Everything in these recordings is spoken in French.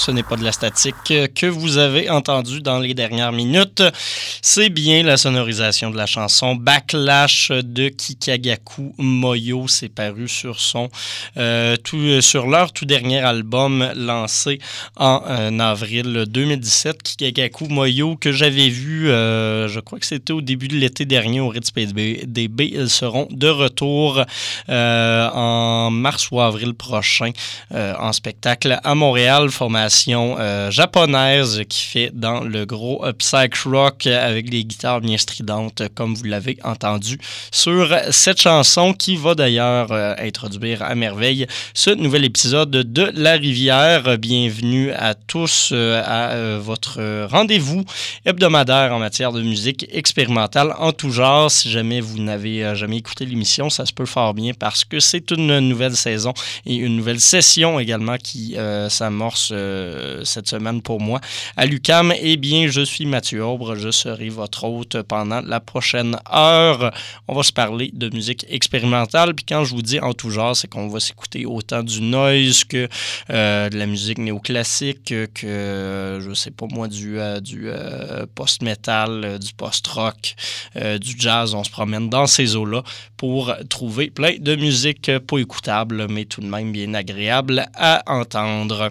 Ce n'est pas de la statique que vous avez entendu dans les dernières minutes. C'est bien la sonorisation de la chanson Backlash de Kikagaku Moyo. C'est paru sur euh, leur tout dernier album lancé en euh, avril 2017. Kikagaku Moyo que j'avais vu, euh, je crois que c'était au début de l'été dernier au Ritz DB. Ils seront de retour en mars ou avril prochain en spectacle à Montréal formation euh, japonaise qui fait dans le gros psych rock avec des guitares bien stridentes, comme vous l'avez entendu sur cette chanson qui va d'ailleurs euh, introduire à merveille ce nouvel épisode de La Rivière. Bienvenue à tous euh, à votre rendez-vous hebdomadaire en matière de musique expérimentale en tout genre. Si jamais vous n'avez jamais écouté l'émission, ça se peut fort bien parce que c'est une nouvelle saison et une nouvelle session également qui s'amorce euh, cette semaine pour moi à l'UCAM. Eh bien, je suis Mathieu Aubre, je serai votre hôte pendant la prochaine heure. On va se parler de musique expérimentale. Puis quand je vous dis en tout genre, c'est qu'on va s'écouter autant du noise que euh, de la musique néoclassique, que, je sais pas moi, du, euh, du post-metal, du post-rock, du jazz. On se promène dans ces eaux-là pour trouver plein de musique pas écoutable, mais tout de même bien agréable à entendre.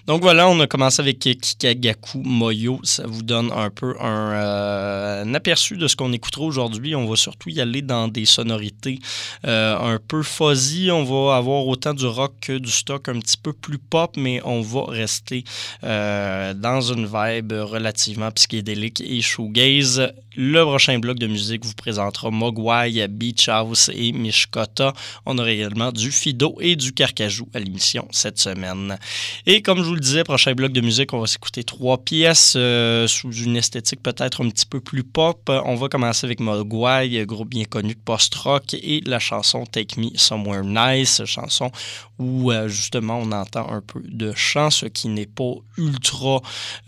Donc voilà, on a commencé avec Kikagaku Moyo. Ça vous donne un peu euh, un, aperçu de ce qu'on écoutera aujourd'hui. On va surtout y aller dans des sonorités euh, un peu fuzzy. On va avoir autant du rock que du stock un petit peu plus pop, mais on va rester euh, dans une vibe relativement psychédélique et shoegaze. Le prochain bloc de musique vous présentera Mogwai, Beach House et Mishkota. On aura également du Fido et du Carcajou à l'émission cette semaine. Et comme je vous le disais, prochain bloc de musique, on va s'écouter trois pièces euh, sous une esthétique peut-être un petit peu plus pop. On va commencer avec Mogwai, groupe bien connu de post-rock, et la chanson Take Me Somewhere Nice, chanson où euh, justement on entend un peu de chant, ce qui n'est pas ultra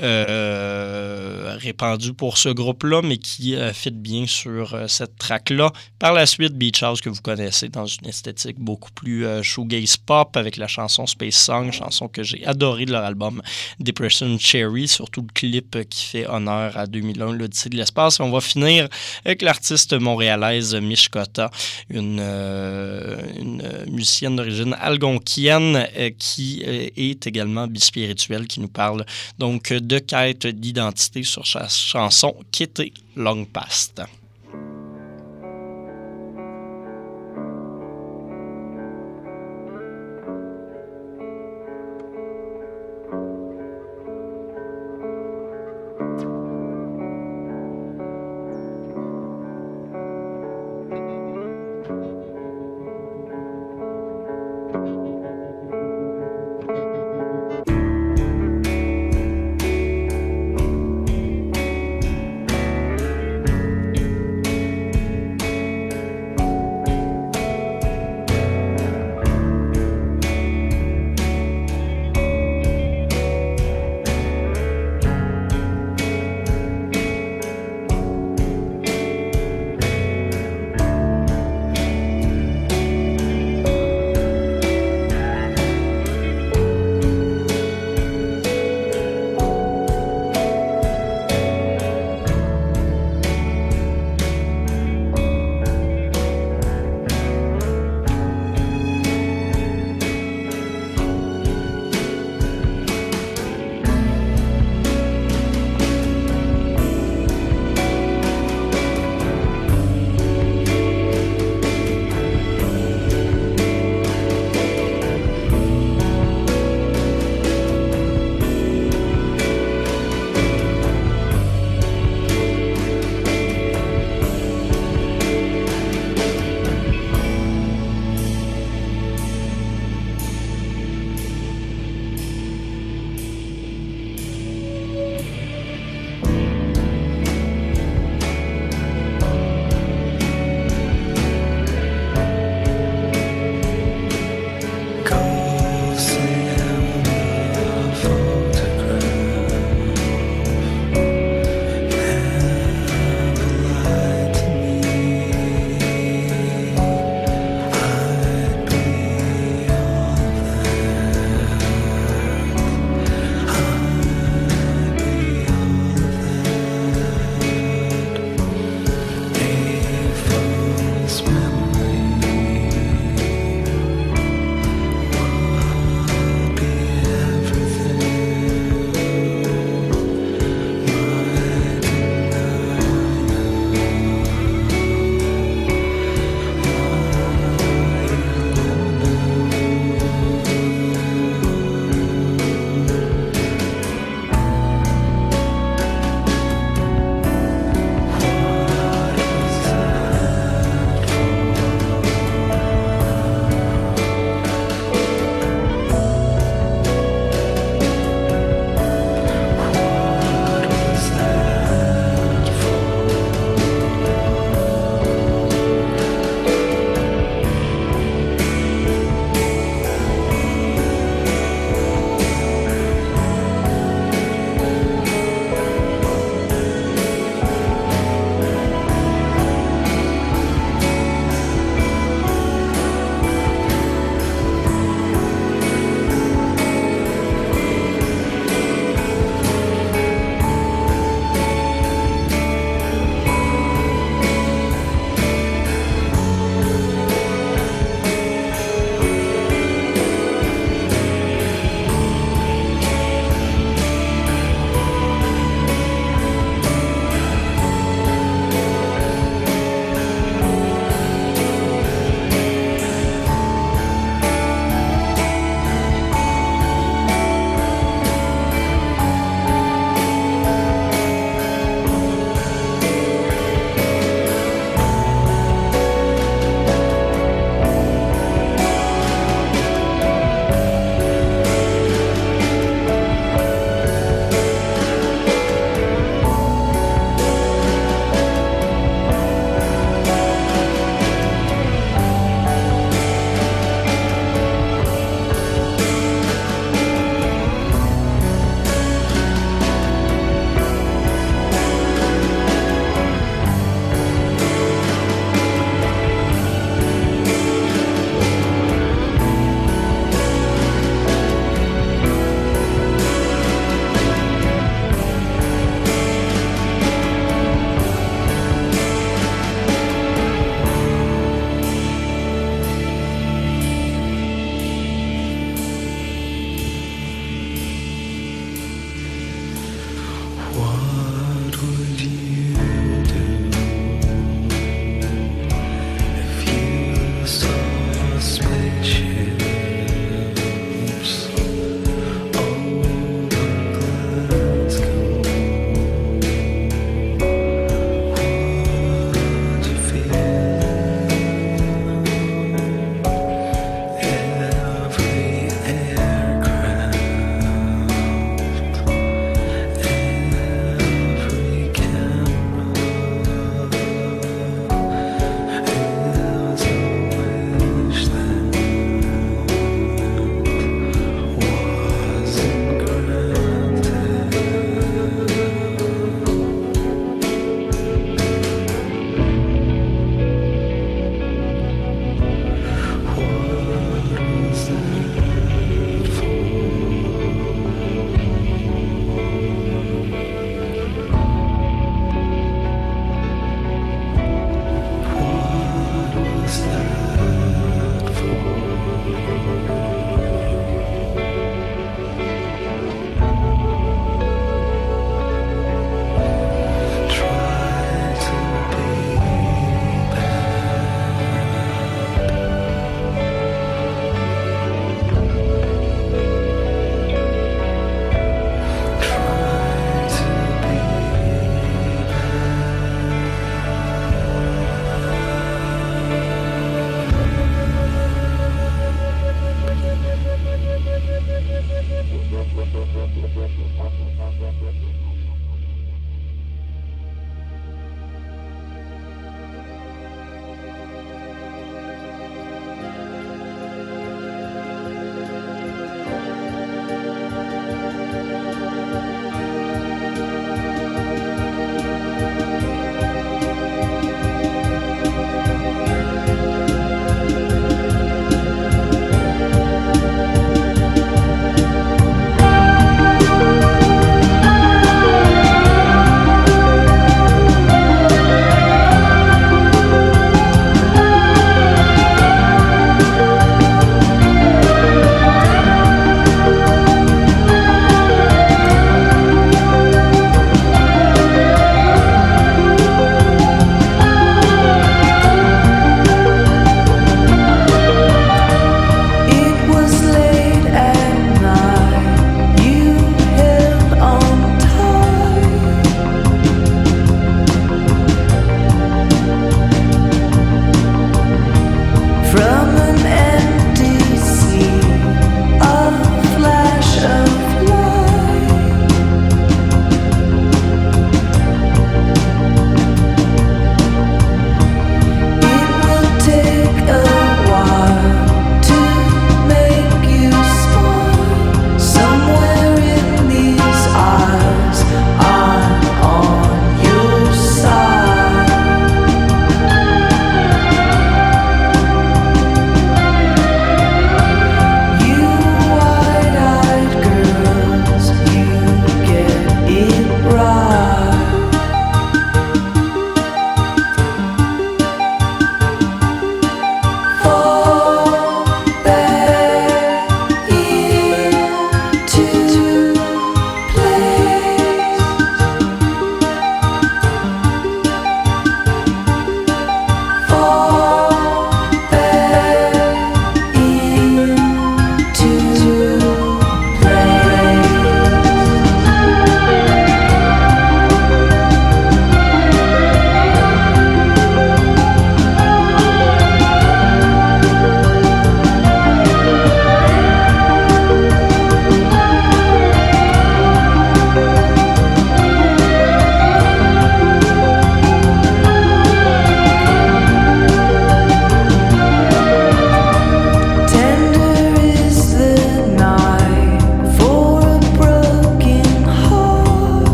euh, répandu pour ce groupe-là, mais qui fit bien sur cette track-là. Par la suite, Beach House que vous connaissez dans une esthétique beaucoup plus shoegaze pop avec la chanson Space Song, chanson que j'ai adoré de leur album Depression Cherry, surtout le clip qui fait honneur à 2001, l'Odyssée de l'espace. On va finir avec l'artiste montréalaise Mishkota, une, euh, une musicienne d'origine algonquienne euh, qui euh, est également bispirituelle, qui nous parle donc de quête d'identité sur sa chanson Kitty Long Past.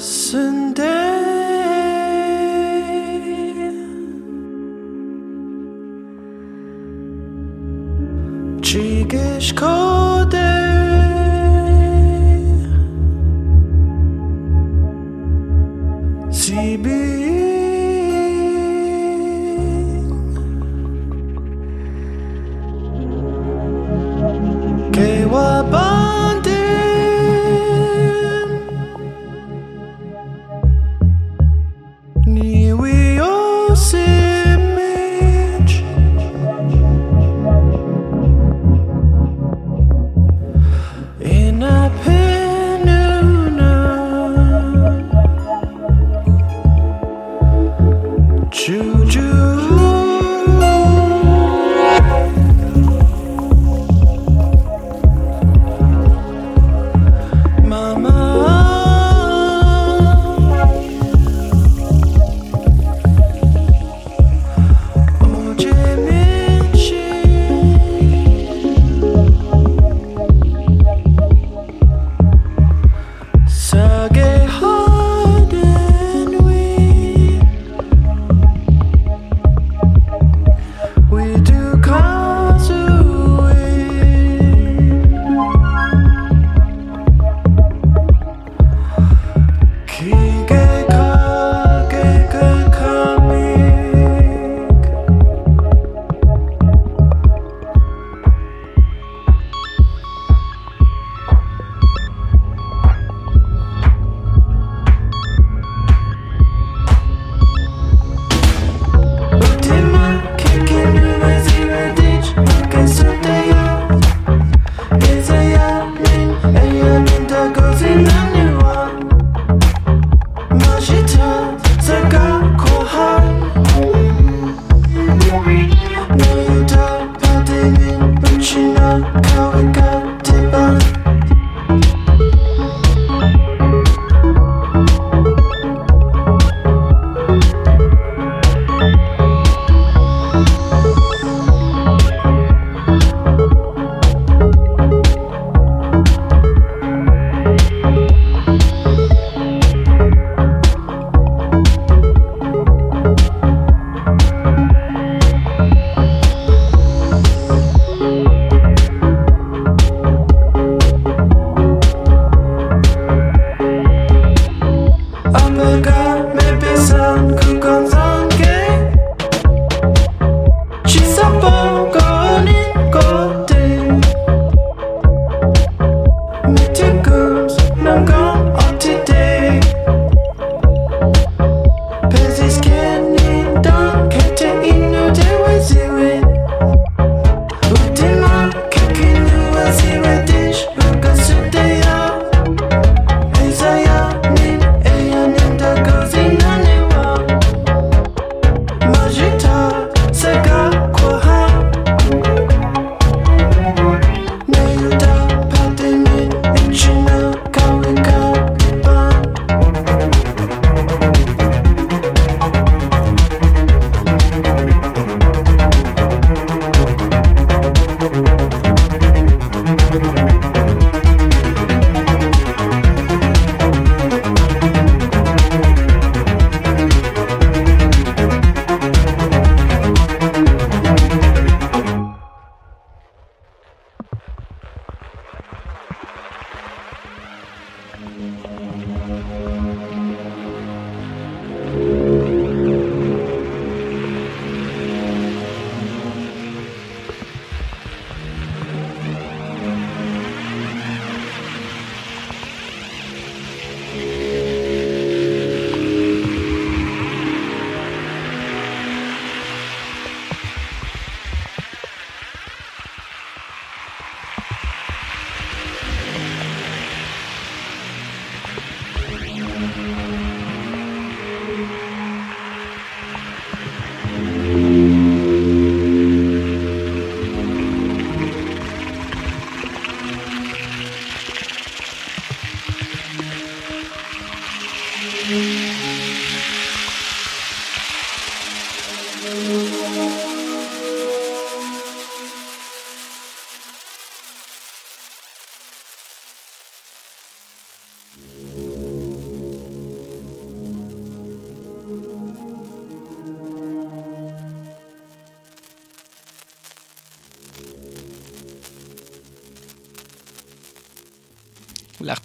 us.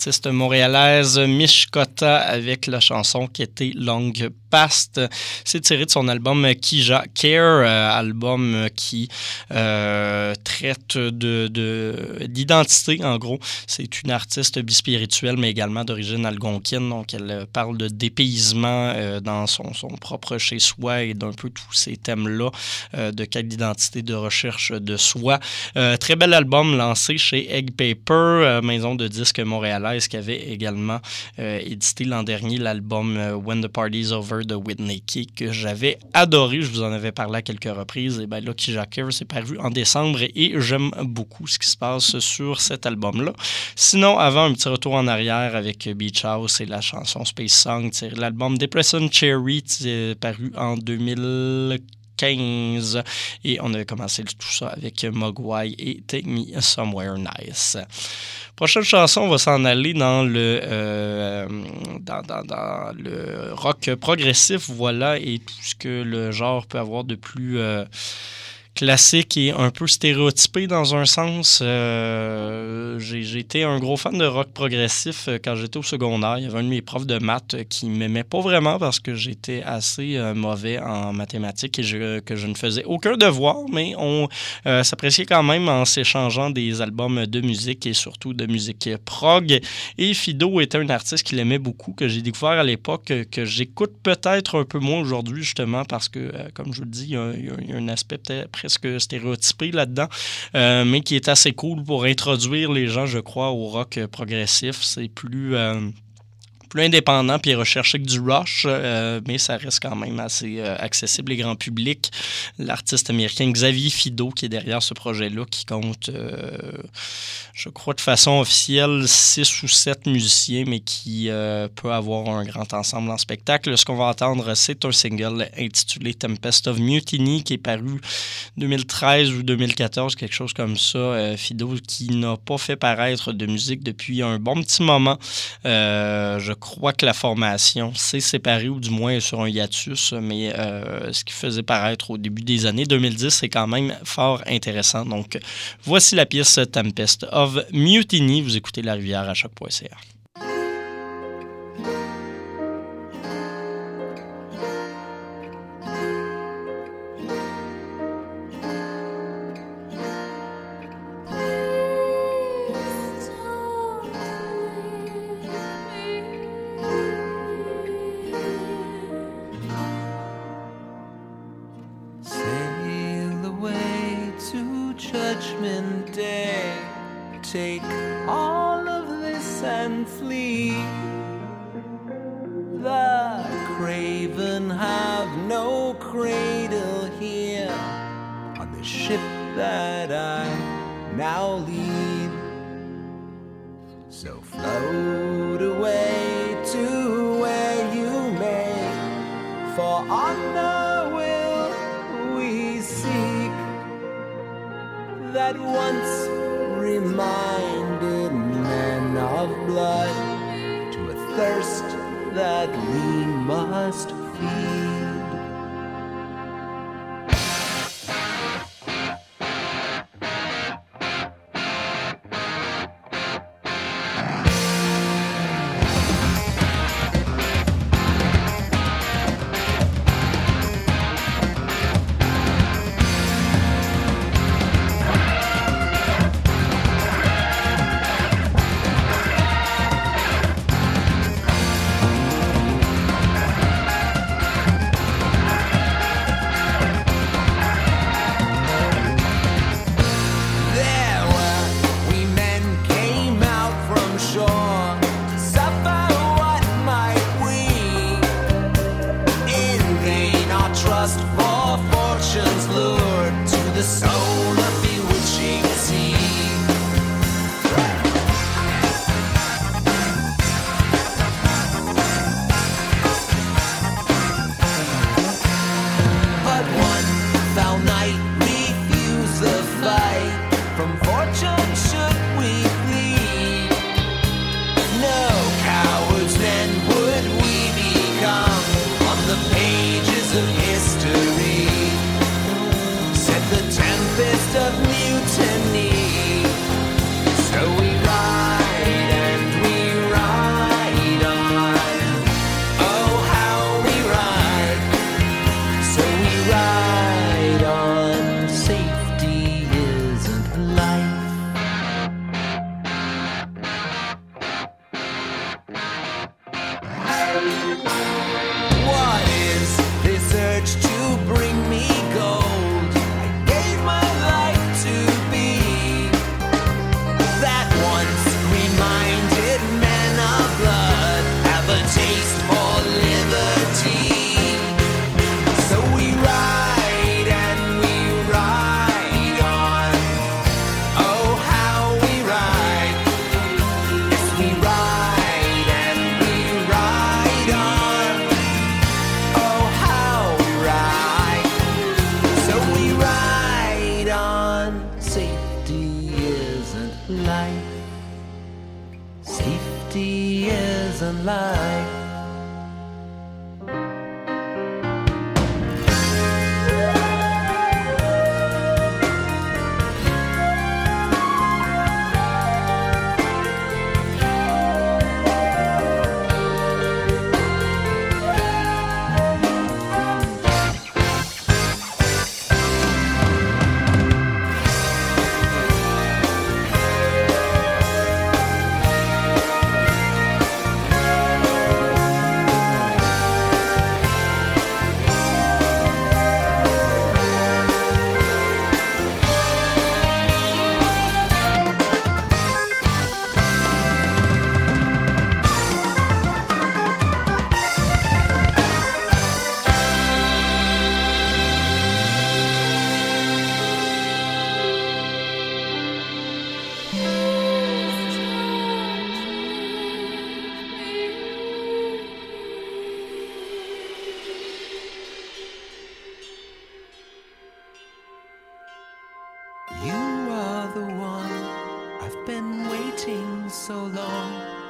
L'artiste montréalaise Mishkota avec la chanson qui était Long Past. C'est tiré de son album Kija Care, euh, album qui euh, traite de, d'identité, en gros. C'est une artiste bispirituelle, mais également d'origine algonquienne. Donc, elle parle de dépaysement euh, dans son, propre chez-soi et d'un peu tous ces thèmes-là de quête d'identité, de recherche de soi. très bel album lancé chez Egg Paper, maison de disques montréalaise, qui avait également édité l'an dernier l'album When the Party's Over de Whitney Key que j'avais adoré. Je vous en avais parlé à quelques reprises. Et bien là, Jacques s'est paru en décembre et j'aime beaucoup ce qui se passe sur cet album-là. Sinon, avant un petit retour en arrière avec Beach House et la chanson Space Song, l'album Depression Cherry paru en 2015 et on avait commencé tout ça avec Mogwai et Take Me Somewhere Nice. Prochaine chanson, on va s'en aller dans le, euh, dans, dans, dans, le rock progressif, voilà, et tout ce que le genre peut avoir de plus... Euh, classique et un peu stéréotypé dans un sens. Euh, j'ai été un gros fan de rock progressif euh, quand j'étais au secondaire. Il y avait un de mes profs de maths euh, qui m'aimait pas vraiment parce que j'étais assez mauvais en mathématiques et que je ne faisais aucun devoir, mais on s'appréciait quand même en s'échangeant des albums de musique et surtout de musique prog. Et Fido était un artiste qu'il aimait beaucoup, que j'ai découvert à l'époque, que j'écoute peut-être un peu moins aujourd'hui justement parce que, comme je vous le dis, il y a, il y a un aspect peut-être presque stéréotypé là-dedans, euh, mais qui est assez cool pour introduire les gens, je crois, au rock progressif. C'est plus... Euh, plus indépendant puis recherché que du Rush, euh, mais ça reste quand même assez euh, accessible et grand public. L'artiste américain Xavier Fido qui est derrière ce projet-là, qui compte, euh, je crois de façon officielle, six ou sept musiciens, mais qui peut avoir un grand ensemble en spectacle. Ce qu'on va entendre, c'est un single intitulé Tempest of Mutiny qui est paru 2013 ou 2014, quelque chose comme ça. Fido qui n'a pas fait paraître de musique depuis un bon petit moment. je crois que la formation s'est séparée, ou du moins sur un hiatus, mais euh, ce qui faisait paraître au début des années 2010, c'est quand même fort intéressant. Donc, voici la pièce Tempest of Mutiny. Vous écoutez La Rivière à choc.ca.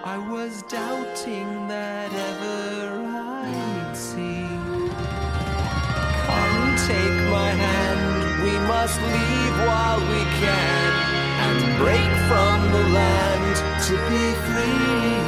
I was doubting that ever I'd hmm. see. Come take my hand, we must leave while we can and break from the land to be free.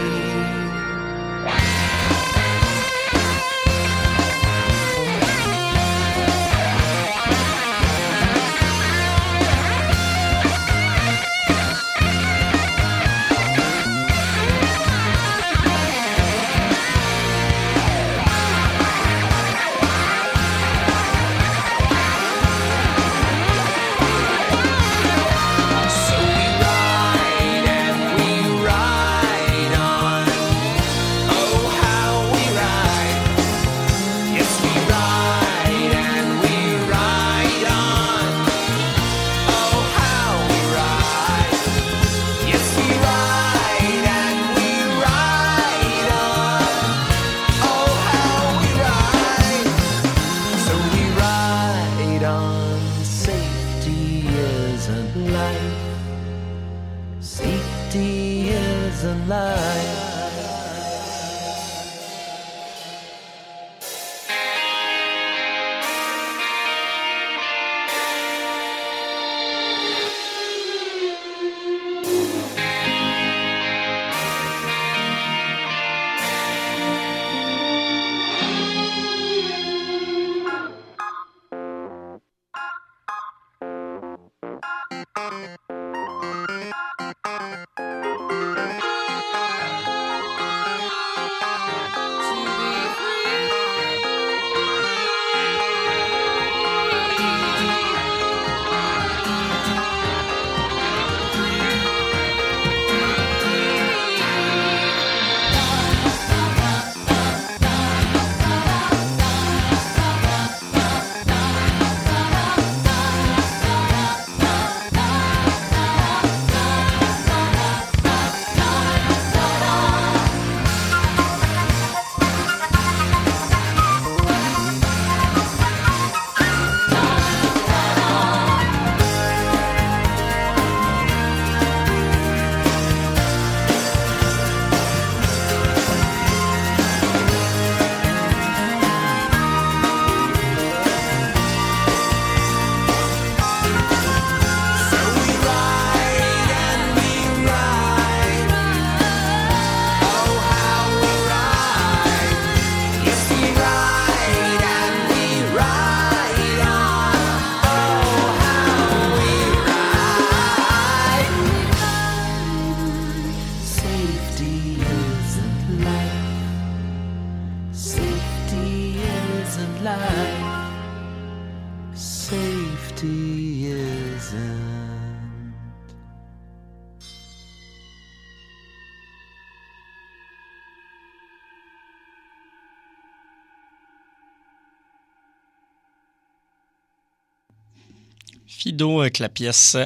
Avec la pièce,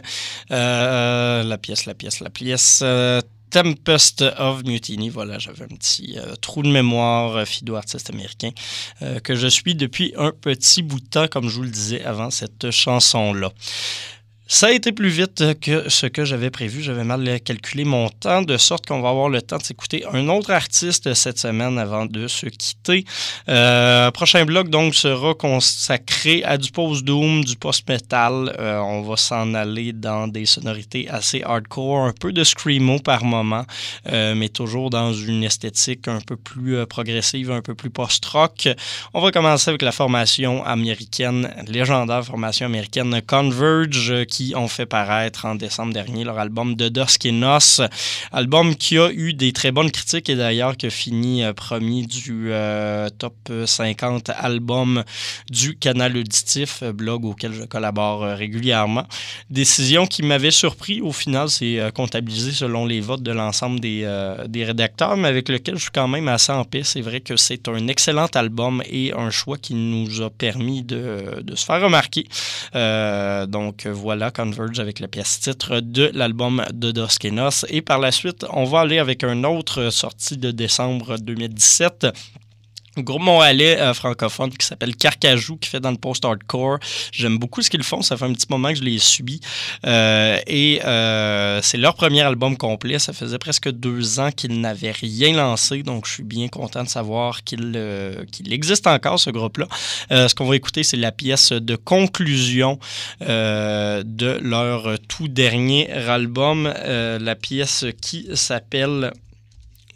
euh, la pièce, la pièce, la pièce. euh, Tempest of Mutiny. Voilà, j'avais un petit euh, trou de mémoire, Fido, artiste américain, que je suis depuis un petit bout de temps, comme je vous le disais avant cette chanson-là. Ça a été plus vite que ce que j'avais prévu. J'avais mal calculé mon temps, de sorte qu'on va avoir le temps de un autre artiste cette semaine avant de se quitter. Euh, prochain bloc, donc, sera consacré à du post-doom, du post-metal. Euh, on va s'en aller dans des sonorités assez hardcore, un peu de screamo par moment, euh, mais toujours dans une esthétique un peu plus progressive, un peu plus post-rock. On va commencer avec la formation américaine, légendaire formation américaine Converge, qui ont fait paraître en décembre dernier leur album De Dusk et Nos, album qui a eu des très bonnes critiques et d'ailleurs qui a fini euh, premier du euh, top 50 albums du canal auditif, euh, blog auquel je collabore régulièrement. Décision qui m'avait surpris au final, c'est comptabilisé selon les votes de l'ensemble des, des rédacteurs, mais avec lequel je suis quand même assez en paix. C'est vrai que c'est un excellent album et un choix qui nous a permis de, de se faire remarquer. donc voilà, Converge avec la pièce titre de l'album de Doskenos. Et par la suite, on va aller avec un autre sorti de décembre 2017 groupe montréalais euh, francophone qui s'appelle Carcajou, qui fait dans le post-hardcore. J'aime beaucoup ce qu'ils font. Ça fait un petit moment que je l'ai subi. Euh, et euh, c'est leur premier album complet. Ça faisait presque deux ans qu'ils n'avaient rien lancé. Donc, je suis bien content de savoir qu'il qu'il existe encore, ce groupe-là. ce qu'on va écouter, c'est la pièce de conclusion de leur tout dernier album. la pièce qui s'appelle...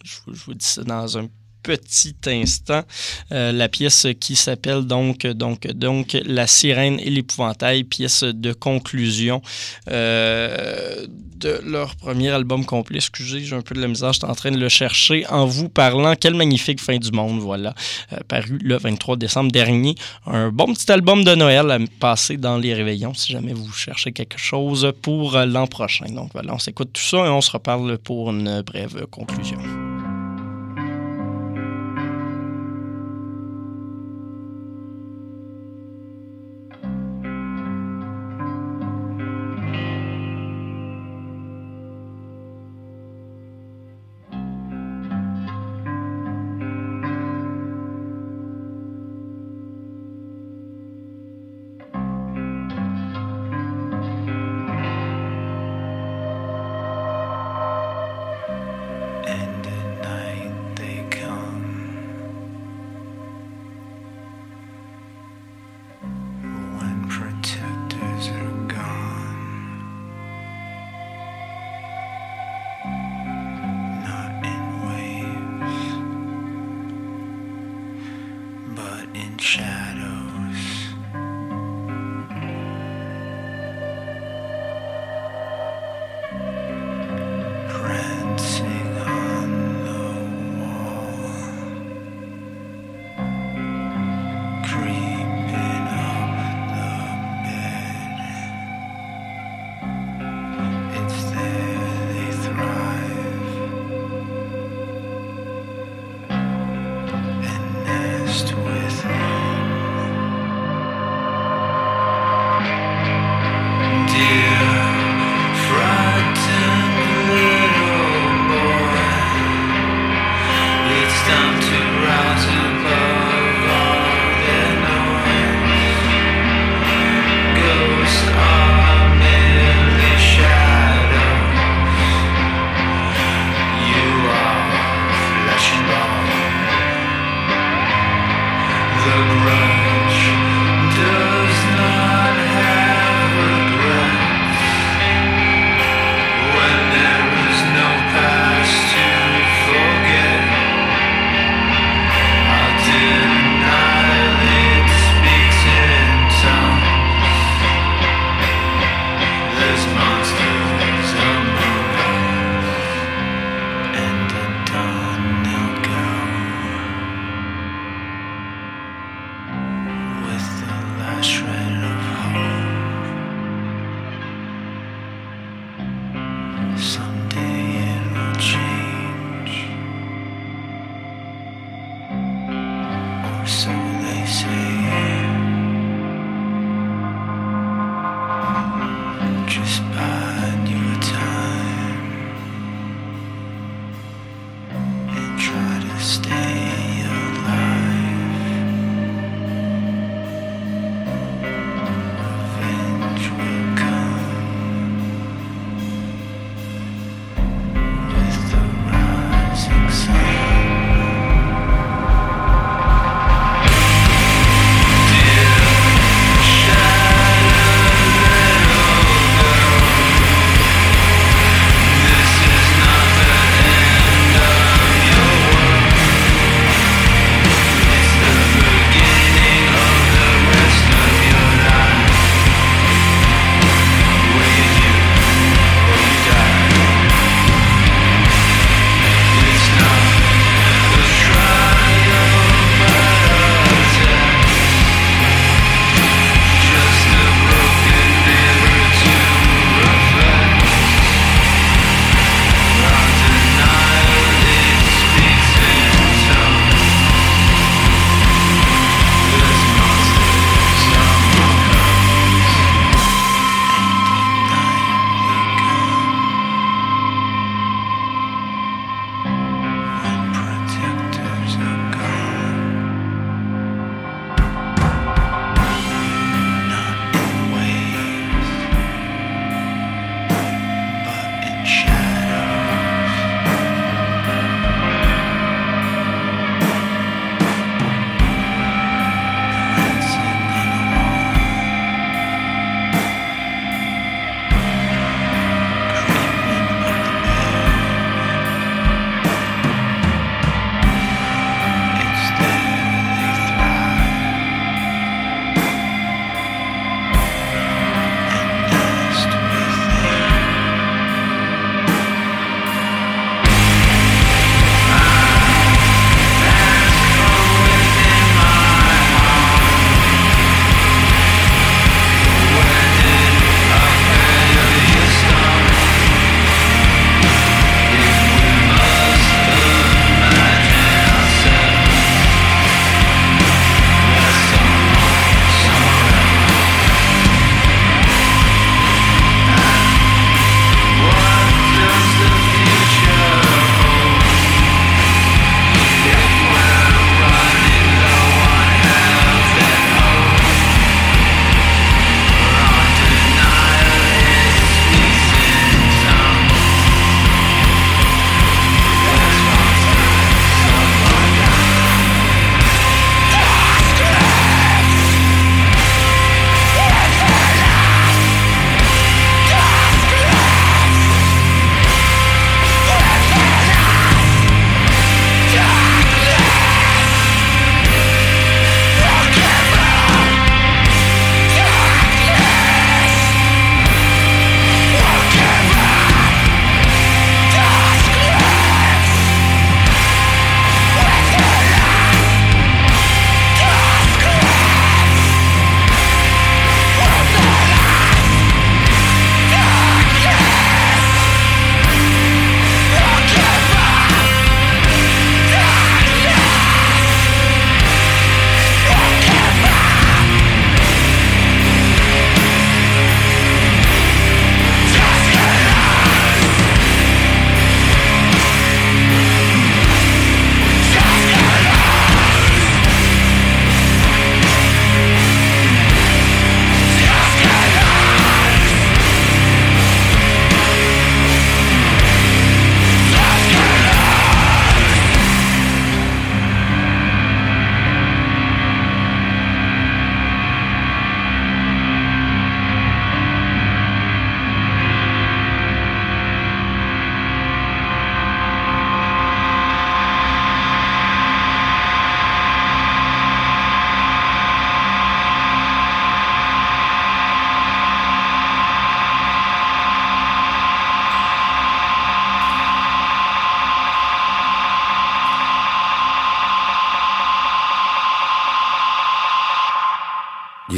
Je vous dis ça dans un petit instant. Euh, la pièce qui s'appelle donc, donc, donc La sirène et l'épouvantail, pièce de conclusion euh, de leur premier album complet. Excusez, j'ai un peu de la misère, j'étais en train de le chercher en vous parlant. Quelle magnifique fin du monde, voilà. Euh, paru le 23 décembre dernier. Un bon petit album de Noël à passer dans les réveillons si jamais vous cherchez quelque chose pour l'an prochain. Donc voilà, on s'écoute tout ça et on se reparle pour une brève conclusion.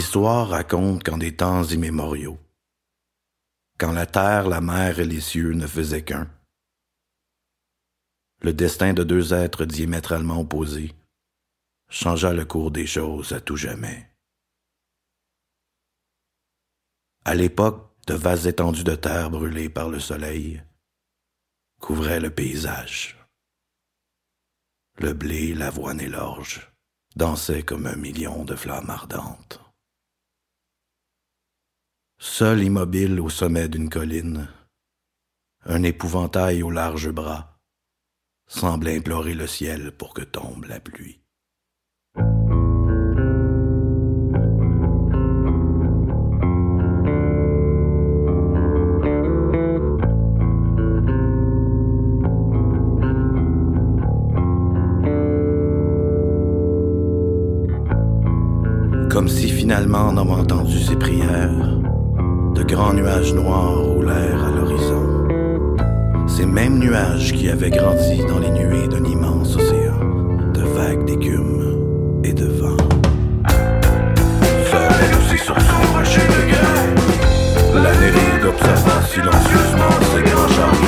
L'histoire raconte qu'en des temps immémoriaux, quand la terre, la mer et les cieux ne faisaient qu'un, le destin de deux êtres diamétralement opposés changea le cours des choses à tout jamais. À l'époque, de vastes étendues de terre brûlées par le soleil couvraient le paysage. Le blé, l'avoine et l'orge dansaient comme un million de flammes ardentes. Seul immobile au sommet d'une colline, un épouvantail aux larges bras semble implorer le ciel pour que tombe la pluie. Comme si finalement en ayant entendu ses prières, de grands nuages noirs roulèrent à l'horizon. Ces mêmes nuages qui avaient grandi dans les nuées d'un immense océan, de vagues d'écume et de vent. Seul aussi sur son rocher de guerre, la Néride observa silencieusement ces grands chars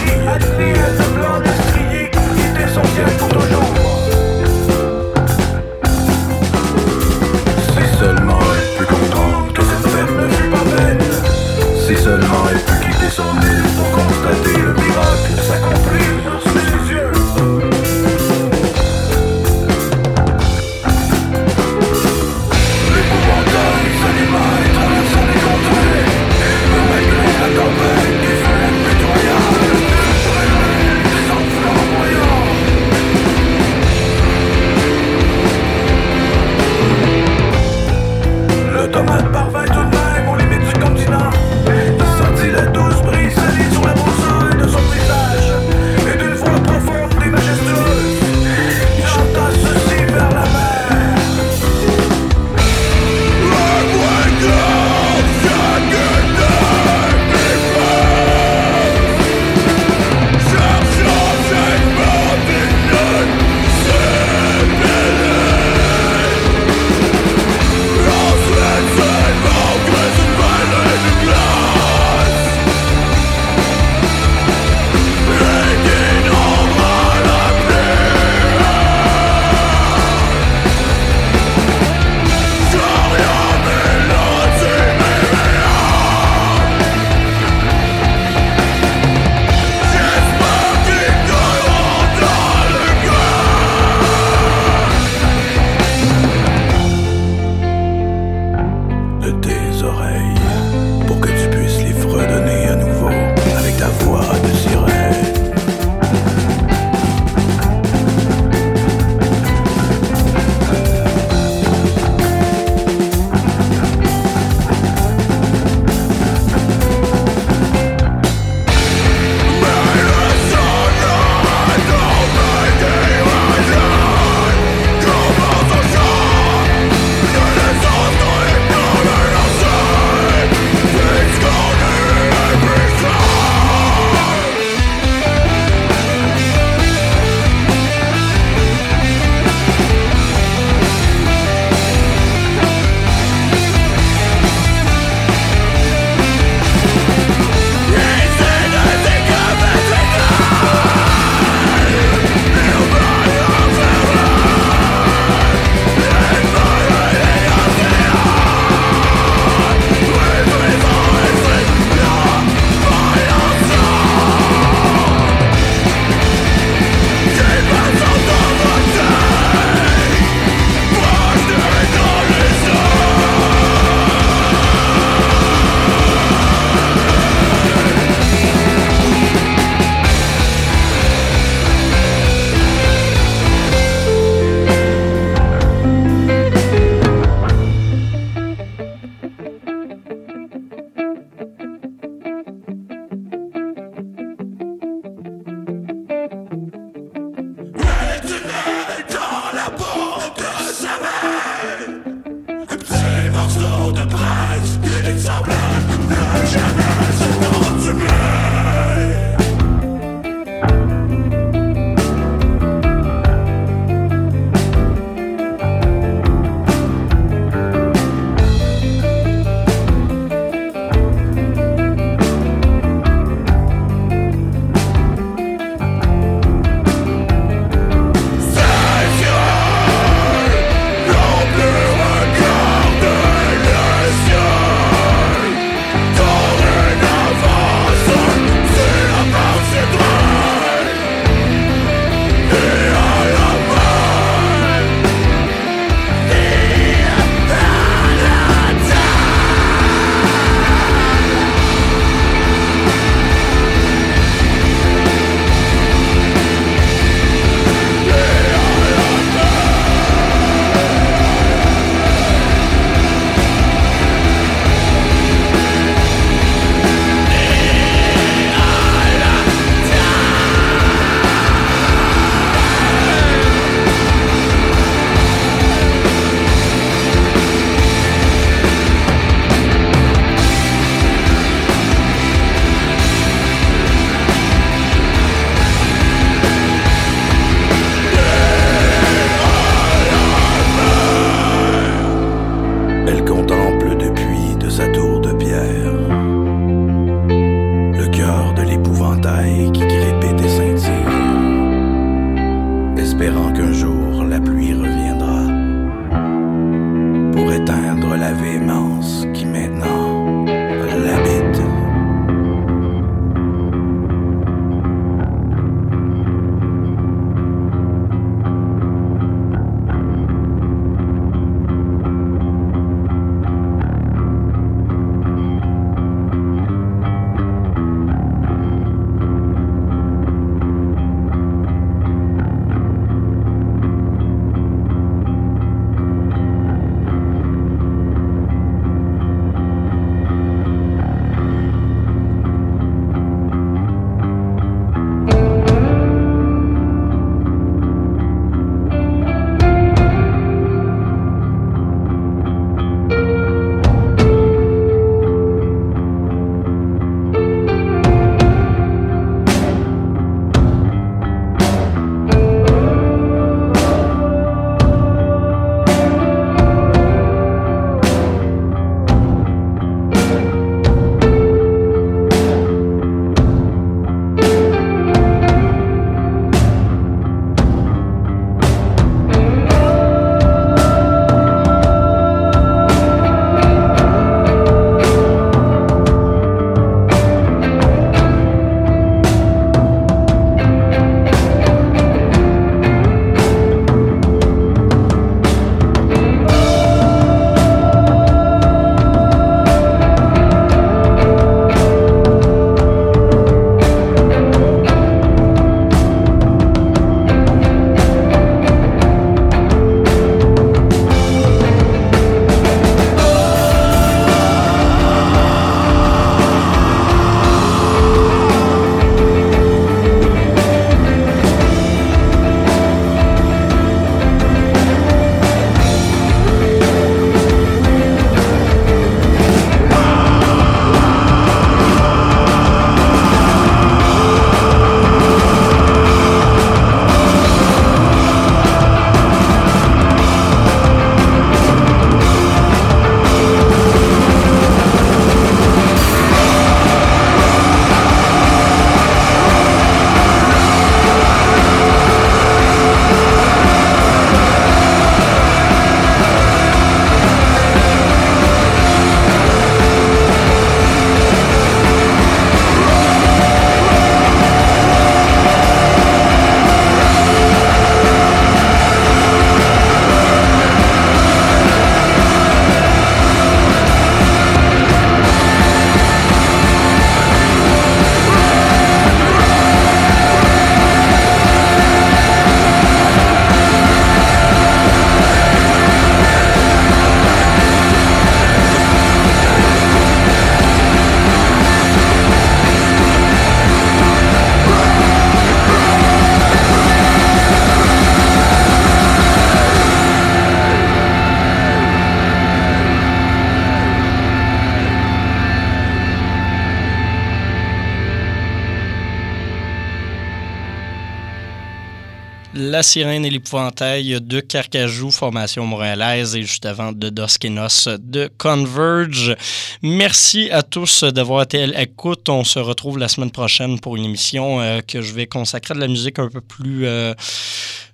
La Sirène et l'Épouvantail de Carcajou, formation montréalaise, et juste avant de Doskenos de Converge. Merci à tous d'avoir été à l'écoute. On se retrouve la semaine prochaine pour une émission euh, que je vais consacrer de la musique un peu plus euh,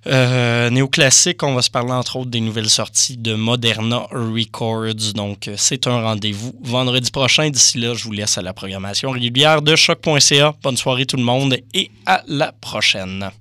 euh, néoclassique. On va se parler entre autres des nouvelles sorties de Moderna Records. Donc, c'est un rendez-vous vendredi prochain. D'ici là, je vous laisse à la programmation régulière de choc.ca. Bonne soirée tout le monde et à la prochaine.